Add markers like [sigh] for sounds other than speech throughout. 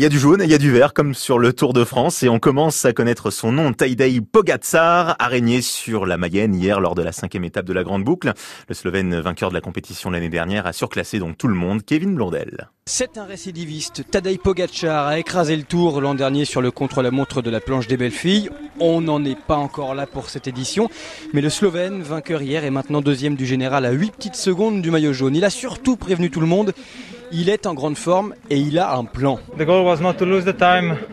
Il y a du jaune et il y a du vert comme sur le Tour de France et on commence à connaître son nom. Tadej Pogacar a régné sur la Mayenne hier lors de la cinquième étape de la Grande Boucle. Le Slovène vainqueur de la compétition l'année dernière a surclassé donc tout le monde. Kevin Blondel. C'est un récidiviste. Tadej Pogacar a écrasé le Tour l'an dernier sur le contre-la-montre de la planche des belles filles. On n'en est pas encore là pour cette édition, mais le Slovène, vainqueur hier, est maintenant deuxième du général à 8 petites secondes du maillot jaune. Il a surtout prévenu tout le monde. Il est en grande forme et il a un plan.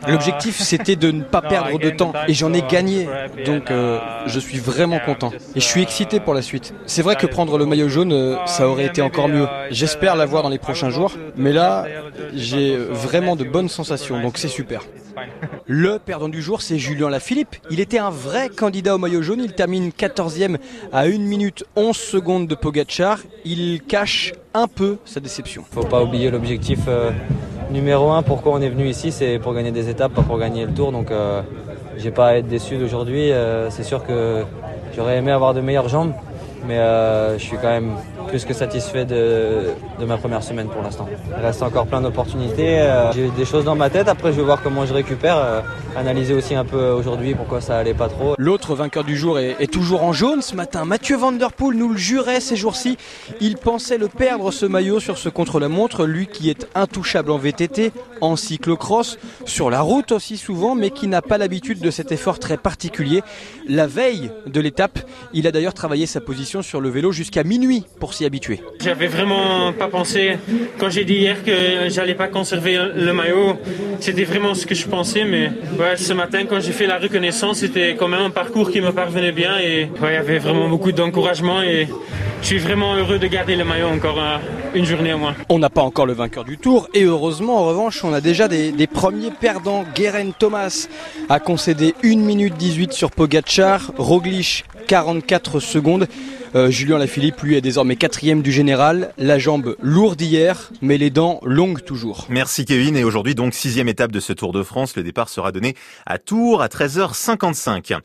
L'objectif c'était de ne pas [laughs] perdre de temps et j'en ai gagné. Donc euh, je suis vraiment content et je suis excité pour la suite. C'est vrai que prendre le maillot jaune euh, ça aurait été encore mieux. J'espère l'avoir dans les prochains jours, mais là j'ai vraiment de bonnes sensations donc c'est super. Le perdant du jour, c'est Julien Lafilippe. Il était un vrai candidat au maillot jaune. Il termine 14e à 1 minute 11 secondes de Pogachar. Il cache un peu sa déception. Faut pas oublier l'objectif euh, numéro un. Pourquoi on est venu ici, c'est pour gagner des étapes, pas pour gagner le tour. Donc, euh, j'ai pas à être déçu d'aujourd'hui. Euh, c'est sûr que j'aurais aimé avoir de meilleures jambes, mais je suis quand même plus que satisfait de, ma première semaine pour l'instant. Il reste encore plein d'opportunités. Euh, j'ai des choses dans ma tête. Après, je vais voir comment je récupère. Euh, analyser aussi un peu aujourd'hui pourquoi ça allait pas trop. L'autre vainqueur du jour est, toujours en jaune ce matin. Mathieu Van Der nous le jurait ces jours-ci. Il pensait le perdre ce maillot sur ce contre-la-montre. Lui qui est intouchable en VTT, en cyclocross, sur la route aussi souvent, mais qui n'a pas l'habitude de cet effort très particulier. La veille de l'étape, il a d'ailleurs travaillé sa position sur le vélo jusqu'à minuit pour s'y habituer. J'avais vraiment pas pensé, quand j'ai dit hier que j'allais pas conserver le maillot, c'était vraiment ce que je pensais, mais ce matin quand j'ai fait la reconnaissance, c'était quand même un parcours qui me parvenait bien et il y avait vraiment beaucoup d'encouragement et je suis vraiment heureux de garder le maillot encore euh, une journée au moins. On n'a pas encore le vainqueur du tour et heureusement en revanche on a déjà des, des premiers perdants. Guerin Thomas a concédé 1 minute 18 sur Pogachar, Roglic 44 secondes. Euh, Julien Lafilippe, lui, est désormais quatrième du général. La jambe lourde hier, mais les dents longues toujours. Merci Kevin. Et aujourd'hui, donc, sixième étape de ce Tour de France. Le départ sera donné à Tours à 13h55.